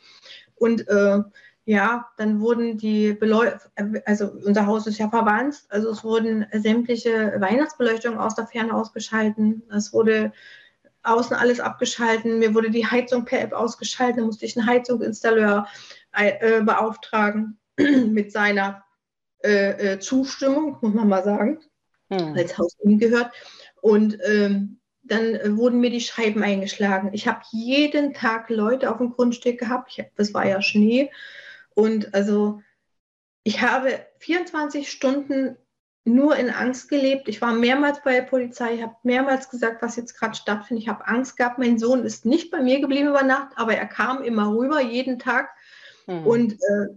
Und äh, ja, dann wurden die Beleuchtungen, also unser Haus ist ja verwandt, also es wurden sämtliche Weihnachtsbeleuchtungen aus der Ferne ausgeschalten. Es wurde außen alles abgeschalten. Mir wurde die Heizung per App ausgeschaltet. Da musste ich einen Heizungsinstalleur äh, beauftragen mit seiner äh, äh, Zustimmung, muss man mal sagen, hm. als Haus gehört. Und ähm, dann äh, wurden mir die Scheiben eingeschlagen. Ich habe jeden Tag Leute auf dem Grundstück gehabt. Ich, das war ja Schnee. Und also ich habe 24 Stunden nur in Angst gelebt. Ich war mehrmals bei der Polizei, ich habe mehrmals gesagt, was jetzt gerade stattfindet. Ich habe Angst gehabt. Mein Sohn ist nicht bei mir geblieben über Nacht, aber er kam immer rüber, jeden Tag. Mhm. Und äh,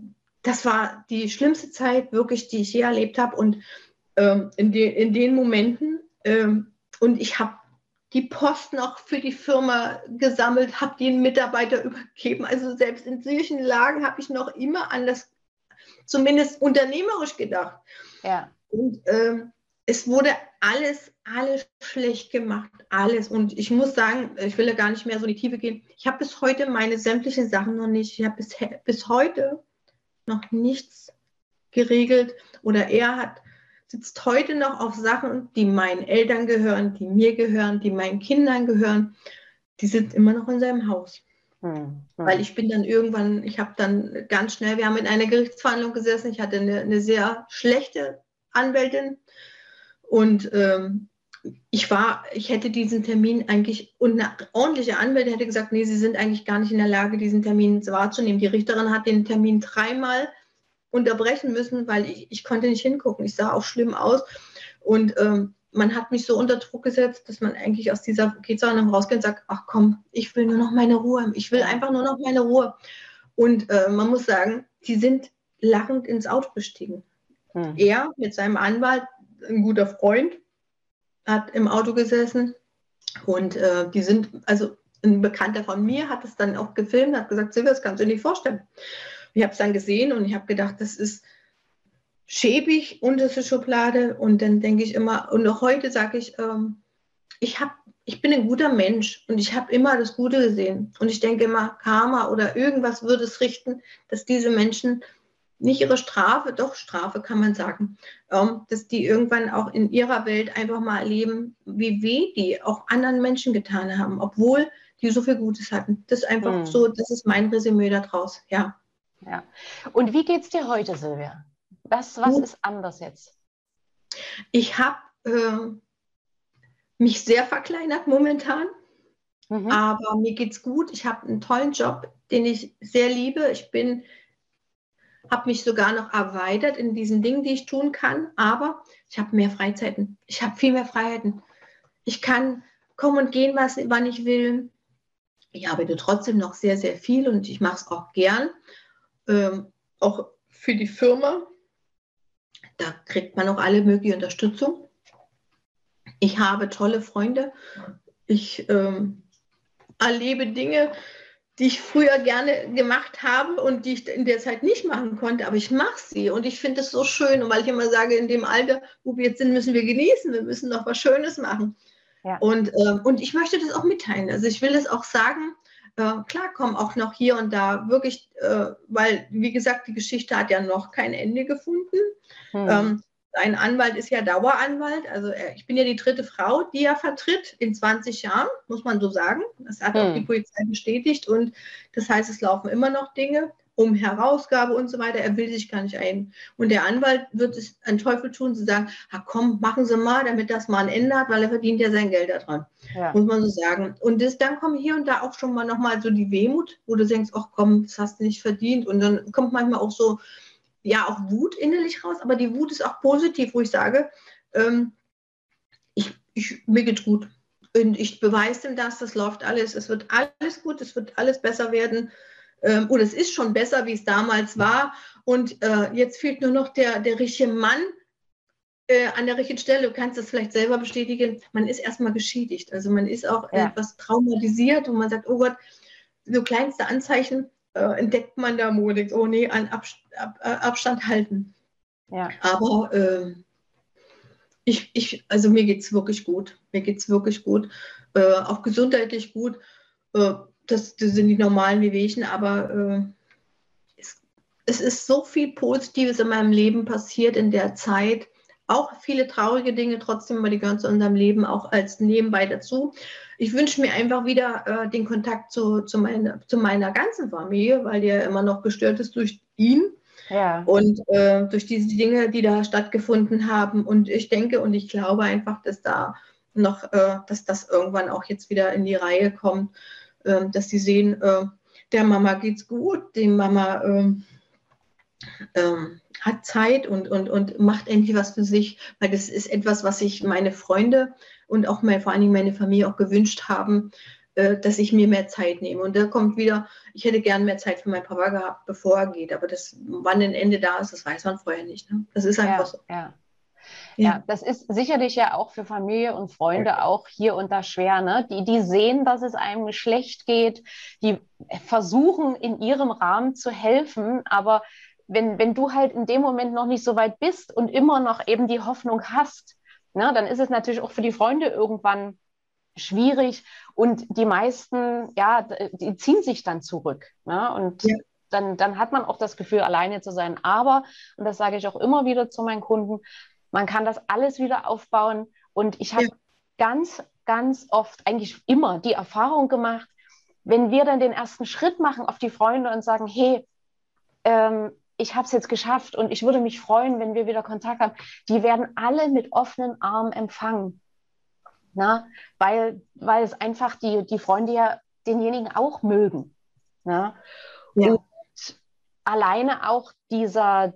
das war die schlimmste Zeit, wirklich, die ich je erlebt habe. Und ähm, in, de in den Momenten ähm, und ich habe die Posten auch für die Firma gesammelt, habe den Mitarbeiter übergeben. Also selbst in solchen Lagen habe ich noch immer an das, zumindest unternehmerisch gedacht. Ja. Und ähm, es wurde alles, alles schlecht gemacht, alles. Und ich muss sagen, ich will ja gar nicht mehr so in die Tiefe gehen. Ich habe bis heute meine sämtlichen Sachen noch nicht. Ich habe bis, bis heute noch nichts geregelt oder er hat sitzt heute noch auf Sachen, die meinen Eltern gehören, die mir gehören, die meinen Kindern gehören. Die sind immer noch in seinem Haus. Hm, hm. Weil ich bin dann irgendwann, ich habe dann ganz schnell, wir haben in einer Gerichtsverhandlung gesessen, ich hatte eine, eine sehr schlechte Anwältin und ähm, ich war, ich hätte diesen Termin eigentlich, und eine ordentliche Anwältin hätte gesagt, nee, Sie sind eigentlich gar nicht in der Lage, diesen Termin wahrzunehmen. Die Richterin hat den Termin dreimal unterbrechen müssen, weil ich, ich konnte nicht hingucken. Ich sah auch schlimm aus. Und ähm, man hat mich so unter Druck gesetzt, dass man eigentlich aus dieser Gehtsahnung rausgeht und sagt, ach komm, ich will nur noch meine Ruhe. Ich will einfach nur noch meine Ruhe. Und äh, man muss sagen, die sind lachend ins Auto gestiegen. Hm. Er mit seinem Anwalt, ein guter Freund, hat im Auto gesessen und äh, die sind, also ein Bekannter von mir hat es dann auch gefilmt, hat gesagt, Silvia, das kannst du dir nicht vorstellen. Ich habe es dann gesehen und ich habe gedacht, das ist schäbig, unterste Schublade. Und dann denke ich immer, und auch heute sage ich, ähm, ich, hab, ich bin ein guter Mensch und ich habe immer das Gute gesehen. Und ich denke immer, Karma oder irgendwas würde es richten, dass diese Menschen nicht ihre Strafe, doch Strafe kann man sagen, ähm, dass die irgendwann auch in ihrer Welt einfach mal erleben, wie weh die auch anderen Menschen getan haben, obwohl die so viel Gutes hatten. Das ist einfach hm. so, das ist mein Resümee daraus, ja. Ja. Und wie geht es dir heute, Silvia? Was, was ist anders jetzt? Ich habe äh, mich sehr verkleinert momentan, mhm. aber mir geht es gut. Ich habe einen tollen Job, den ich sehr liebe. Ich bin, habe mich sogar noch erweitert in diesen Dingen, die ich tun kann, aber ich habe mehr Freizeiten. Ich habe viel mehr Freiheiten. Ich kann kommen und gehen, was, wann ich will. Ich arbeite trotzdem noch sehr, sehr viel und ich mache es auch gern. Ähm, auch für die Firma. Da kriegt man auch alle mögliche Unterstützung. Ich habe tolle Freunde. Ich ähm, erlebe Dinge, die ich früher gerne gemacht habe und die ich in der Zeit nicht machen konnte, aber ich mache sie und ich finde es so schön. Und weil ich immer sage, in dem Alter, wo wir jetzt sind, müssen wir genießen, wir müssen noch was Schönes machen. Ja. Und, äh, und ich möchte das auch mitteilen. Also ich will das auch sagen, äh, klar kommen auch noch hier und da wirklich, äh, weil, wie gesagt, die Geschichte hat ja noch kein Ende gefunden. Hm. Ähm, ein Anwalt ist ja Daueranwalt. Also äh, ich bin ja die dritte Frau, die er vertritt in 20 Jahren, muss man so sagen. Das hat hm. auch die Polizei bestätigt. Und das heißt, es laufen immer noch Dinge um Herausgabe und so weiter. Er will sich gar nicht ein. Und der Anwalt wird es einen Teufel tun, zu sagen, ah, komm, machen Sie mal, damit das mal ein Ende hat, weil er verdient ja sein Geld daran. Ja. Muss man so sagen. Und das, dann kommt hier und da auch schon mal nochmal so die Wehmut, wo du denkst, ach komm, das hast du nicht verdient. Und dann kommt manchmal auch so, ja, auch Wut innerlich raus, aber die Wut ist auch positiv, wo ich sage, ähm, ich, ich, mir geht's gut. Und ich beweise ihm das, das läuft alles, es wird alles gut, es wird alles besser werden ähm, oder es ist schon besser, wie es damals war. Und äh, jetzt fehlt nur noch der, der richtige Mann äh, an der richtigen Stelle. Du kannst das vielleicht selber bestätigen. Man ist erstmal geschädigt. Also man ist auch ja. etwas traumatisiert und man sagt, oh Gott, so kleinste Anzeichen äh, entdeckt man da mutig. Oh nee, an Ab, Ab, äh, Abstand halten. Ja. Aber ähm, ich, ich, also mir geht es wirklich gut. Mir geht es wirklich gut. Äh, auch gesundheitlich gut. Äh, das, das sind die normalen Wehwehchen, aber äh, es, es ist so viel Positives in meinem Leben passiert in der Zeit. Auch viele traurige Dinge, trotzdem aber die gehören zu unserem Leben auch als nebenbei dazu. Ich wünsche mir einfach wieder äh, den Kontakt zu, zu, meine, zu meiner ganzen Familie, weil die ja immer noch gestört ist durch ihn. Ja. Und äh, durch diese Dinge, die da stattgefunden haben. Und ich denke und ich glaube einfach, dass da noch, äh, dass das irgendwann auch jetzt wieder in die Reihe kommt. Ähm, dass sie sehen, äh, der Mama geht's gut, die Mama ähm, hat Zeit und, und, und macht endlich was für sich, weil das ist etwas, was sich meine Freunde und auch mein, vor allen Dingen meine Familie auch gewünscht haben, äh, dass ich mir mehr Zeit nehme. Und da kommt wieder, ich hätte gern mehr Zeit für meinen Papa gehabt, bevor er geht. Aber das, wann ein Ende da ist, das weiß man vorher nicht. Ne? Das ist einfach ja, so. Ja. Ja, das ist sicherlich ja auch für Familie und Freunde auch hier und da schwer. Ne? Die, die sehen, dass es einem schlecht geht, die versuchen in ihrem Rahmen zu helfen, aber wenn, wenn du halt in dem Moment noch nicht so weit bist und immer noch eben die Hoffnung hast, ne, dann ist es natürlich auch für die Freunde irgendwann schwierig und die meisten, ja, die ziehen sich dann zurück. Ne? Und ja. dann, dann hat man auch das Gefühl, alleine zu sein. Aber, und das sage ich auch immer wieder zu meinen Kunden, man kann das alles wieder aufbauen. Und ich habe ja. ganz, ganz oft, eigentlich immer die Erfahrung gemacht, wenn wir dann den ersten Schritt machen auf die Freunde und sagen, hey, ähm, ich habe es jetzt geschafft und ich würde mich freuen, wenn wir wieder Kontakt haben, die werden alle mit offenen Armen empfangen. Na? Weil, weil es einfach die, die Freunde ja denjenigen auch mögen. Na? Ja. Und alleine auch dieser,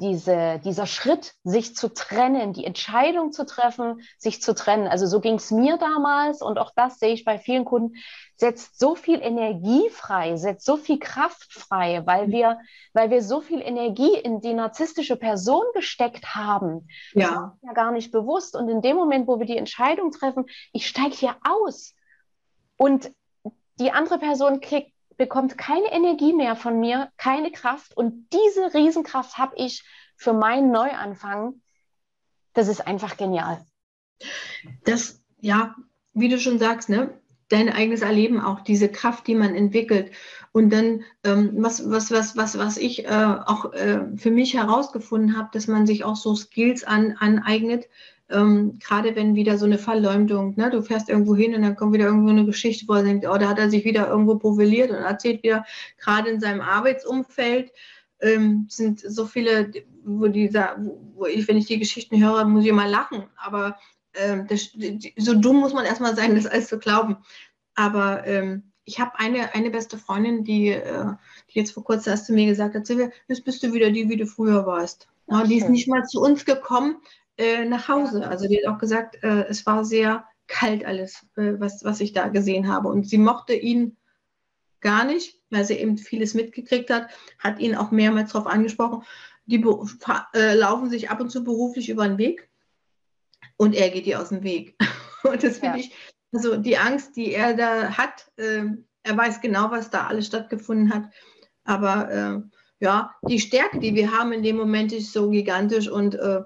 diese, dieser Schritt, sich zu trennen, die Entscheidung zu treffen, sich zu trennen. Also so ging es mir damals und auch das sehe ich bei vielen Kunden, setzt so viel Energie frei, setzt so viel Kraft frei, weil mhm. wir, weil wir so viel Energie in die narzisstische Person gesteckt haben. Ja. Ja gar nicht bewusst. Und in dem Moment, wo wir die Entscheidung treffen, ich steige hier aus und die andere Person kriegt bekommt keine Energie mehr von mir, keine Kraft. Und diese Riesenkraft habe ich für meinen Neuanfang. Das ist einfach genial. Das, ja, wie du schon sagst, ne? dein eigenes Erleben auch, diese Kraft, die man entwickelt. Und dann, ähm, was, was, was, was, was ich äh, auch äh, für mich herausgefunden habe, dass man sich auch so Skills an, aneignet, ähm, gerade wenn wieder so eine Verleumdung, ne? du fährst irgendwo hin und dann kommt wieder irgendwo eine Geschichte, wo er denkt, oh, da hat er sich wieder irgendwo profiliert und erzählt wieder, gerade in seinem Arbeitsumfeld ähm, sind so viele, wo, die, wo ich, wenn ich die Geschichten höre, muss ich immer lachen, aber ähm, das, so dumm muss man erstmal sein, das alles zu glauben. Aber ähm, ich habe eine, eine beste Freundin, die, äh, die jetzt vor kurzem erst zu mir gesagt hat, Silvia, jetzt bist du wieder die, wie du früher warst. Ja, die ist nicht mal zu uns gekommen äh, nach Hause. Also die hat auch gesagt, äh, es war sehr kalt alles, äh, was, was ich da gesehen habe. Und sie mochte ihn gar nicht, weil sie eben vieles mitgekriegt hat, hat ihn auch mehrmals darauf angesprochen. Die äh, laufen sich ab und zu beruflich über den Weg und er geht ihr aus dem Weg. Und das finde ja. ich, also die Angst, die er da hat, äh, er weiß genau, was da alles stattgefunden hat. Aber äh, ja, die Stärke, die wir haben in dem Moment, ist so gigantisch und äh,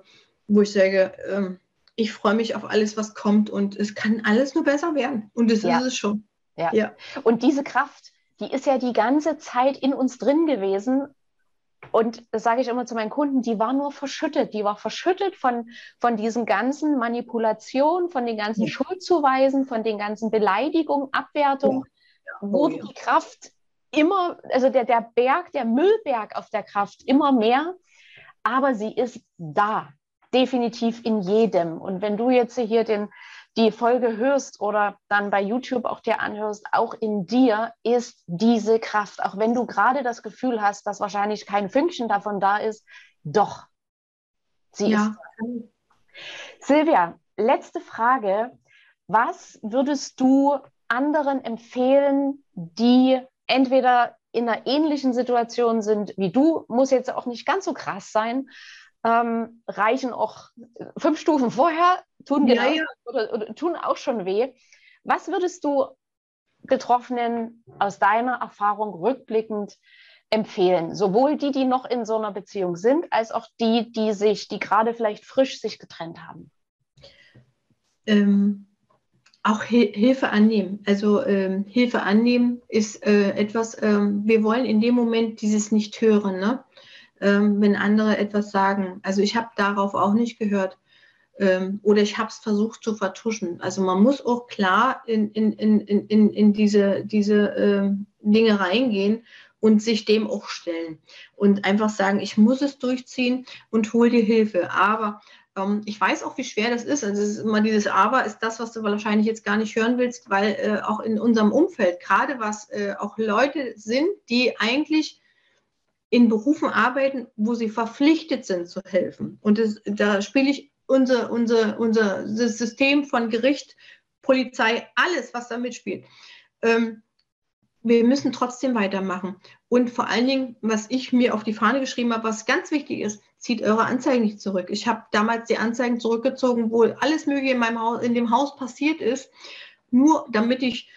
wo ich sage, ähm, ich freue mich auf alles, was kommt und es kann alles nur besser werden. Und das ja. ist es schon. Ja. ja. Und diese Kraft, die ist ja die ganze Zeit in uns drin gewesen. Und das sage ich immer zu meinen Kunden, die war nur verschüttet. Die war verschüttet von, von diesen ganzen Manipulationen, von den ganzen ja. Schuldzuweisen, von den ganzen Beleidigungen, Abwertungen, ja. Ja. Oh, wurde die Kraft immer, also der, der Berg, der Müllberg auf der Kraft immer mehr. Aber sie ist da definitiv in jedem. Und wenn du jetzt hier den, die Folge hörst oder dann bei YouTube auch dir anhörst, auch in dir ist diese Kraft. Auch wenn du gerade das Gefühl hast, dass wahrscheinlich kein Fünkchen davon da ist, doch, sie ja. ist. Silvia, letzte Frage. Was würdest du anderen empfehlen, die entweder in einer ähnlichen Situation sind wie du, muss jetzt auch nicht ganz so krass sein, ähm, reichen auch fünf Stufen vorher, tun, genau, ja. Oder, oder, tun auch schon weh. Was würdest du Betroffenen aus deiner Erfahrung rückblickend empfehlen? Sowohl die, die noch in so einer Beziehung sind, als auch die, die sich, die gerade vielleicht frisch sich getrennt haben. Ähm, auch Hilfe annehmen. Also ähm, Hilfe annehmen ist äh, etwas, ähm, wir wollen in dem Moment dieses nicht hören. Ne? Ähm, wenn andere etwas sagen. Also ich habe darauf auch nicht gehört. Ähm, oder ich habe es versucht zu vertuschen. Also man muss auch klar in, in, in, in, in diese, diese ähm, Dinge reingehen und sich dem auch stellen. Und einfach sagen, ich muss es durchziehen und hol dir Hilfe. Aber ähm, ich weiß auch, wie schwer das ist. Also es ist immer dieses Aber ist das, was du wahrscheinlich jetzt gar nicht hören willst, weil äh, auch in unserem Umfeld, gerade was äh, auch Leute sind, die eigentlich in Berufen arbeiten, wo sie verpflichtet sind zu helfen. Und das, da spiele ich unser, unser, unser System von Gericht, Polizei, alles, was da mitspielt. Ähm, wir müssen trotzdem weitermachen. Und vor allen Dingen, was ich mir auf die Fahne geschrieben habe, was ganz wichtig ist, zieht eure Anzeigen nicht zurück. Ich habe damals die Anzeigen zurückgezogen, wo alles Mögliche in meinem Haus, in dem Haus passiert ist, nur damit ich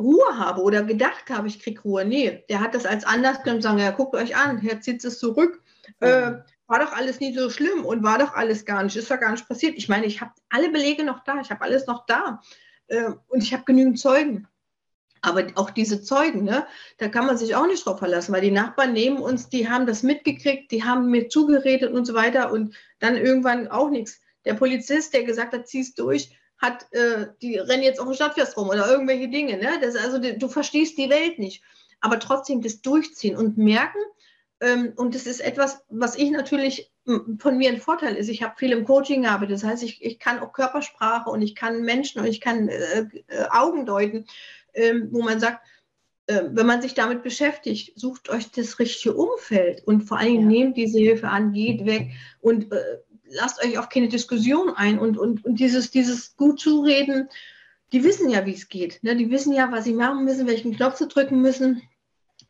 Ruhe habe oder gedacht habe, ich kriege Ruhe. Nee, der hat das als Anlass genommen und sagen, ja, guckt euch an, jetzt zieht es zurück. Äh, war doch alles nie so schlimm und war doch alles gar nicht, ist doch gar nicht passiert. Ich meine, ich habe alle Belege noch da, ich habe alles noch da äh, und ich habe genügend Zeugen. Aber auch diese Zeugen, ne, da kann man sich auch nicht drauf verlassen, weil die Nachbarn neben uns, die haben das mitgekriegt, die haben mir zugeredet und so weiter und dann irgendwann auch nichts. Der Polizist, der gesagt hat, zieh's durch, hat, äh, die rennen jetzt auf dem Stadtfest rum oder irgendwelche Dinge. Ne? Das, also du verstehst die Welt nicht. Aber trotzdem das durchziehen und merken, ähm, und das ist etwas, was ich natürlich von mir ein Vorteil ist. Ich habe viel im Coaching gearbeitet. Das heißt, ich, ich kann auch Körpersprache und ich kann Menschen und ich kann äh, äh, Augen deuten, äh, wo man sagt, äh, wenn man sich damit beschäftigt, sucht euch das richtige Umfeld und vor allem ja. nehmt diese Hilfe an, geht weg und äh, lasst euch auf keine Diskussion ein und, und, und dieses, dieses gut zureden, die wissen ja, wie es geht. Ne? Die wissen ja, was sie machen müssen, welchen Knopf sie drücken müssen.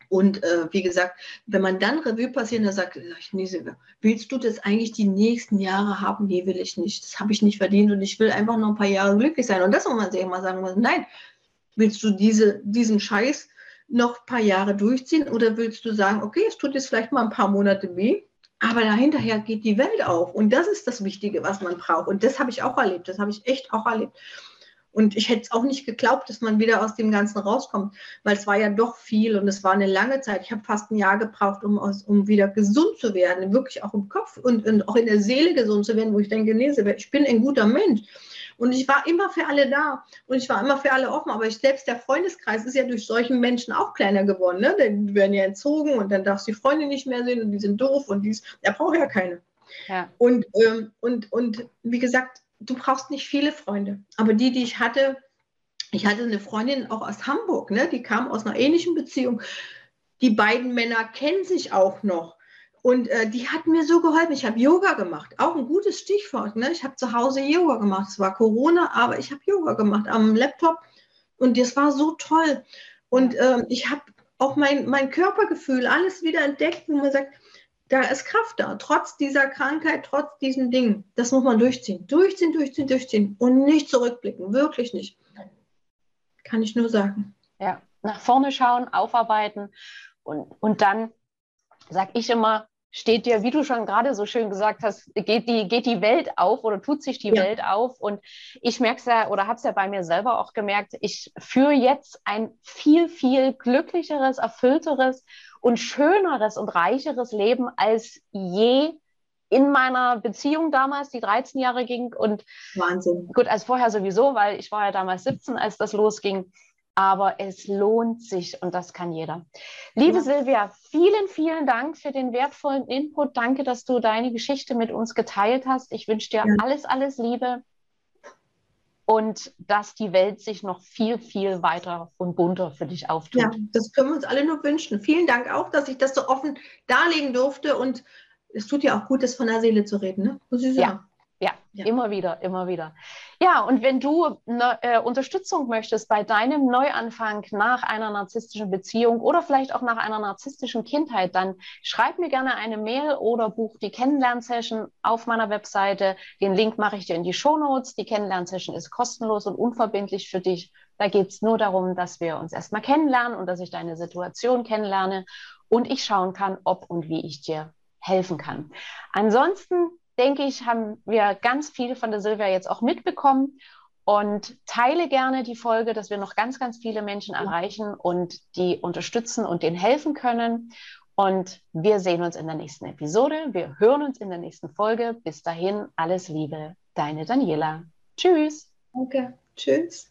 Und äh, wie gesagt, wenn man dann Revue passiert, dann sagt, ich, nee, willst du das eigentlich die nächsten Jahre haben? Nee, will ich nicht. Das habe ich nicht verdient und ich will einfach noch ein paar Jahre glücklich sein. Und das muss man sich immer sagen muss, nein, willst du diese, diesen Scheiß noch ein paar Jahre durchziehen oder willst du sagen, okay, es tut jetzt vielleicht mal ein paar Monate weh, aber dahinterher geht die Welt auf. Und das ist das Wichtige, was man braucht. Und das habe ich auch erlebt. Das habe ich echt auch erlebt. Und ich hätte es auch nicht geglaubt, dass man wieder aus dem Ganzen rauskommt, weil es war ja doch viel und es war eine lange Zeit. Ich habe fast ein Jahr gebraucht, um, aus, um wieder gesund zu werden, wirklich auch im Kopf und, und auch in der Seele gesund zu werden, wo ich denke, nee, ich bin ein guter Mensch. Und ich war immer für alle da und ich war immer für alle offen. Aber ich, selbst der Freundeskreis ist ja durch solchen Menschen auch kleiner geworden. Ne? Die werden ja entzogen und dann darfst du die Freunde nicht mehr sehen und die sind doof und dies. Er braucht ja keine. Ja. Und, ähm, und, und wie gesagt, du brauchst nicht viele Freunde. Aber die, die ich hatte, ich hatte eine Freundin auch aus Hamburg, ne? die kam aus einer ähnlichen Beziehung. Die beiden Männer kennen sich auch noch. Und äh, die hat mir so geholfen. Ich habe Yoga gemacht. Auch ein gutes Stichwort. Ne? Ich habe zu Hause Yoga gemacht. Es war Corona, aber ich habe Yoga gemacht am Laptop. Und das war so toll. Und äh, ich habe auch mein, mein Körpergefühl, alles wieder entdeckt, wo man sagt, da ist Kraft da, trotz dieser Krankheit, trotz diesen Dingen. Das muss man durchziehen. Durchziehen, durchziehen, durchziehen und nicht zurückblicken. Wirklich nicht. Kann ich nur sagen. Ja, nach vorne schauen, aufarbeiten und, und dann sage ich immer, steht dir, wie du schon gerade so schön gesagt hast, geht die, geht die Welt auf oder tut sich die ja. Welt auf. Und ich merke es ja oder habe es ja bei mir selber auch gemerkt, ich führe jetzt ein viel, viel glücklicheres, erfüllteres und schöneres und reicheres Leben als je in meiner Beziehung damals, die 13 Jahre ging. Und Wahnsinn. Gut, als vorher sowieso, weil ich war ja damals 17, als das losging. Aber es lohnt sich und das kann jeder. Liebe ja. Silvia, vielen, vielen Dank für den wertvollen Input. Danke, dass du deine Geschichte mit uns geteilt hast. Ich wünsche dir ja. alles, alles Liebe und dass die Welt sich noch viel, viel weiter und bunter für dich auftut. Ja, das können wir uns alle nur wünschen. Vielen Dank auch, dass ich das so offen darlegen durfte und es tut ja auch gut, das von der Seele zu reden, ne? Muss ich sagen. Ja. Ja, ja, immer wieder, immer wieder. Ja, und wenn du ne, äh, Unterstützung möchtest bei deinem Neuanfang nach einer narzisstischen Beziehung oder vielleicht auch nach einer narzisstischen Kindheit, dann schreib mir gerne eine Mail oder buch die Kennenlernsession auf meiner Webseite. Den Link mache ich dir in die Show Notes. Die Kennenlernsession ist kostenlos und unverbindlich für dich. Da geht es nur darum, dass wir uns erstmal kennenlernen und dass ich deine Situation kennenlerne und ich schauen kann, ob und wie ich dir helfen kann. Ansonsten denke ich, haben wir ganz viel von der Silvia jetzt auch mitbekommen. Und teile gerne die Folge, dass wir noch ganz, ganz viele Menschen erreichen und die unterstützen und denen helfen können. Und wir sehen uns in der nächsten Episode. Wir hören uns in der nächsten Folge. Bis dahin, alles Liebe, deine Daniela. Tschüss. Danke. Tschüss.